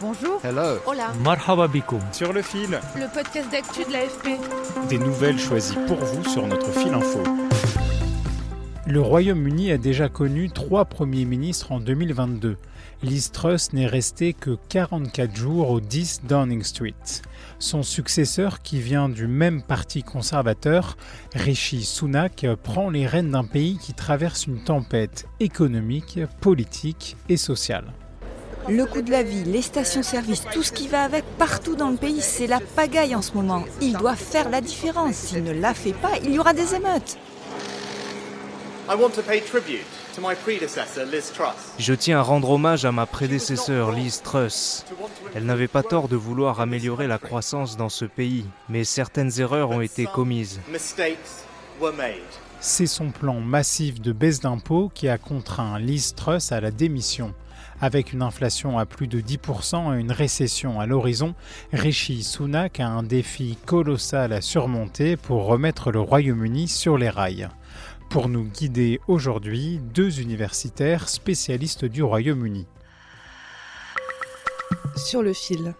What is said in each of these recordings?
Bonjour. Hello. Hola. Marhaba bikoum. Sur le fil. Le podcast d'actu de l'AFP. Des nouvelles choisies pour vous sur notre fil info. Le Royaume-Uni a déjà connu trois premiers ministres en 2022. Liz Truss n'est resté que 44 jours au 10 Downing Street. Son successeur, qui vient du même parti conservateur, Rishi Sunak, prend les rênes d'un pays qui traverse une tempête économique, politique et sociale. Le coût de la vie, les stations-service, tout ce qui va avec partout dans le pays, c'est la pagaille en ce moment. Il doit faire la différence. S'il ne la fait pas, il y aura des émeutes. Je tiens à rendre hommage à ma prédécesseur Liz Truss. Elle n'avait pas tort de vouloir améliorer la croissance dans ce pays, mais certaines erreurs ont été commises. C'est son plan massif de baisse d'impôts qui a contraint Liz Truss à la démission. Avec une inflation à plus de 10% et une récession à l'horizon, Rishi Sunak a un défi colossal à surmonter pour remettre le Royaume-Uni sur les rails. Pour nous guider aujourd'hui, deux universitaires spécialistes du Royaume-Uni. Sur le fil.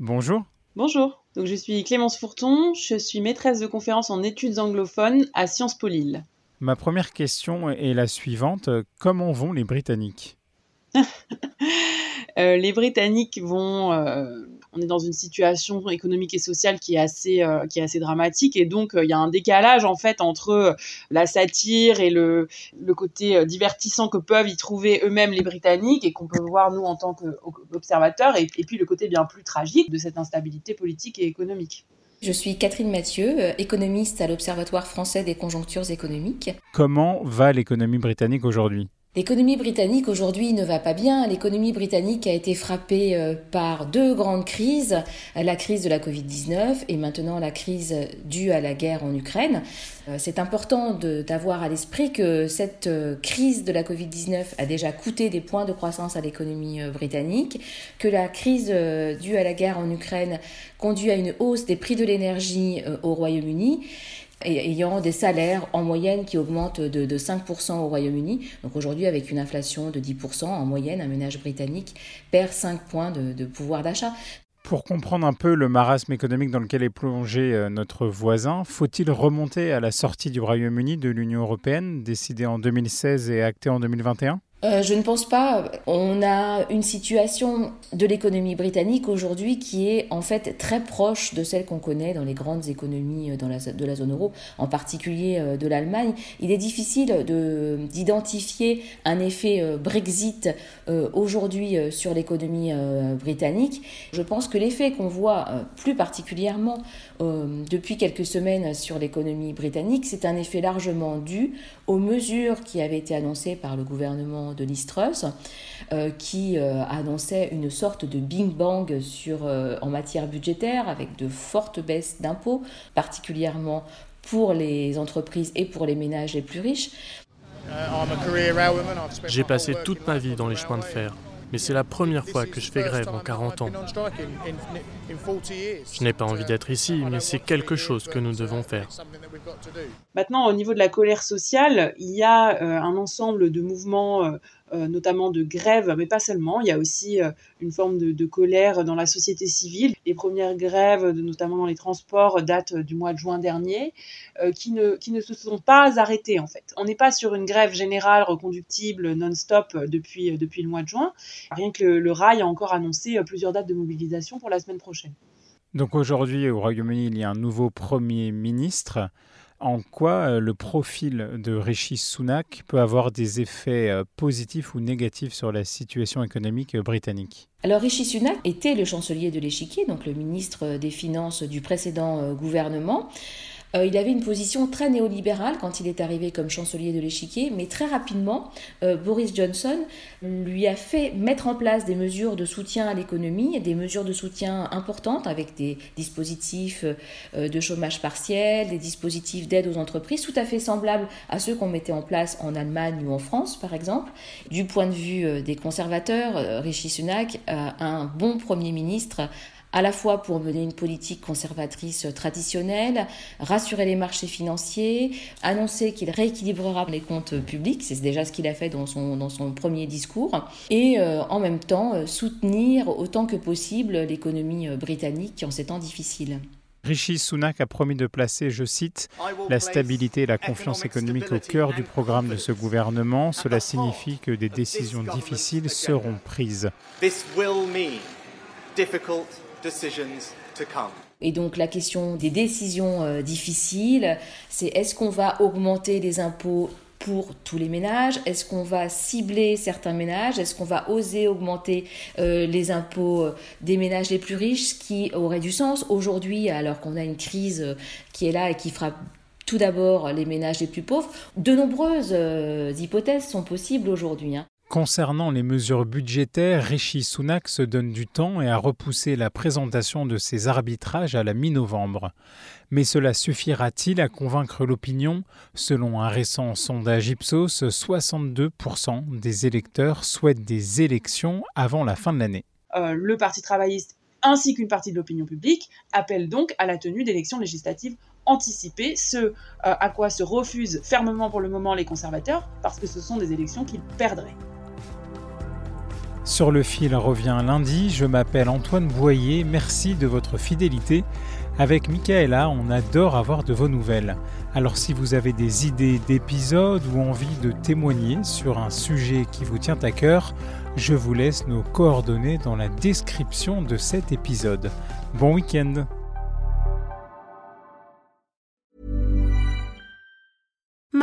Bonjour. Bonjour, donc je suis Clémence Fourton, je suis maîtresse de conférence en études anglophones à Sciences Po Lille. Ma première question est la suivante. Comment vont les Britanniques? euh, Les Britanniques vont... Euh, on est dans une situation économique et sociale qui est assez, euh, qui est assez dramatique et donc il y a un décalage en fait entre la satire et le, le côté divertissant que peuvent y trouver eux-mêmes les Britanniques et qu'on peut voir nous en tant qu'observateurs et, et puis le côté bien plus tragique de cette instabilité politique et économique. Je suis Catherine Mathieu, économiste à l'Observatoire français des conjonctures économiques. Comment va l'économie britannique aujourd'hui? L'économie britannique aujourd'hui ne va pas bien. L'économie britannique a été frappée euh, par deux grandes crises, la crise de la Covid-19 et maintenant la crise due à la guerre en Ukraine. Euh, c'est important d'avoir à l'esprit que cette euh, crise de la Covid-19 a déjà coûté des points de croissance à l'économie britannique, que la crise due à la guerre en Ukraine conduit à une hausse des prix de l'énergie au Royaume-Uni ayant des salaires en moyenne qui augmentent de, 5% au Royaume-Uni. Donc aujourd'hui, avec une inflation de 10% en moyenne, un ménage britannique perd 5 points de, pouvoir d'achat. Pour comprendre un peu le marasme économique dans lequel est plongé euh, notre voisin, faut-il remonter à la sortie du Royaume-Uni de l'Union européenne, décidée en 2016 et actée en 2021 euh, je ne pense pas. On a une situation de l'économie britannique aujourd'hui qui est en fait très proche de celle qu'on connaît dans les grandes économies euh, de la zone euro, en particulier euh, de l'Allemagne. Il est difficile d'identifier un effet Brexit aujourd'hui sur l'économie britannique. Je pense que l'effet qu'on voit plus particulièrement depuis quelques semaines sur l'économie britannique, c'est un effet largement dû aux mesures qui avaient été annoncées par le gouvernement de Listrus, euh, qui euh, annonçait une sorte de bing bang sur, euh, en matière budgétaire avec de fortes baisses d'impôts, particulièrement pour les entreprises et pour les ménages les plus riches. J'ai passé toute ma vie dans les chemins de fer mais c'est la première fois que je fais grève en 40 ans. Je n'ai pas envie d'être ici, mais c'est quelque chose que nous devons faire. Maintenant, au niveau de la colère sociale, il y a euh, un ensemble de mouvements euh, notamment de grève, mais pas seulement. Il y a aussi euh, une forme de, colère dans la société civile. Les premières grèves, notamment dans les transports, datent du mois de juin dernier, euh, qui, ne, qui ne se sont pas arrêtées en fait. On n'est pas sur une grève générale reconductible non-stop depuis, depuis le mois de juin. Rien que le, le rail a encore annoncé plusieurs dates de mobilisation pour la semaine prochaine. Donc aujourd'hui, au Royaume-Uni, il y a un nouveau Premier ministre en quoi euh, le profil de Rishi Sunak peut avoir des effets euh, positifs ou négatifs sur la situation économique euh, britannique? Alors Rishi Sunak était le chancelier de l'échiquier, donc le ministre des Finances du précédent gouvernement. Euh, il avait une position très néolibérale quand il est arrivé comme chancelier de l'échiquier, mais très rapidement, euh, Boris Johnson lui a fait mettre en place des mesures de soutien à l'économie, des mesures de soutien importantes avec des dispositifs euh, de chômage partiel, des dispositifs d'aide aux entreprises tout à fait semblables à ceux qu'on mettait en place en Allemagne ou en France, par exemple. Du point de vue des conservateurs, Rishi Sunak un bon Premier ministre à la fois pour mener une politique conservatrice traditionnelle, rassurer les marchés financiers, annoncer qu'il rééquilibrera les comptes publics, c'est déjà ce qu'il a fait dans son, dans son premier discours, et euh, en même temps euh, soutenir autant que possible l'économie euh, britannique en ces temps difficiles. Rishi Sunak a promis de placer, je cite, la stabilité et la confiance économique au cœur du programme de ce gouvernement. Cela signifie que des décisions difficiles seront prises. Et donc la question des décisions euh, difficiles, c'est est-ce qu'on va augmenter les impôts pour tous les ménages? Est-ce qu'on va cibler certains ménages? Est-ce qu'on va oser augmenter euh, les impôts euh, des ménages les plus riches, ce qui aurait du sens aujourd'hui alors qu'on a une crise qui est là et qui frappe tout d'abord les ménages les plus pauvres? De nombreuses hypothèses sont possibles aujourd'hui. Hein. Concernant les mesures budgétaires, Rishi Sunak se donne du temps et a repoussé la présentation de ses arbitrages à la mi-novembre. Mais cela suffira-t-il à convaincre l'opinion? Selon un récent sondage Ipsos, 62% des électeurs souhaitent des élections avant la fin de l'année. Euh, le Parti travailliste ainsi qu'une partie de l'opinion publique appellent donc à la tenue d'élections législatives anticipées, ce euh, à quoi se refusent fermement pour le moment les conservateurs, parce que ce sont des élections qu'ils perdraient. Sur le fil revient lundi, je m'appelle Antoine Boyer, merci de votre fidélité. Avec Michaela, on adore avoir de vos nouvelles. Alors si vous avez des idées d'épisodes ou envie de témoigner sur un sujet qui vous tient à cœur, je vous laisse nos coordonnées dans la description de cet épisode. Bon week-end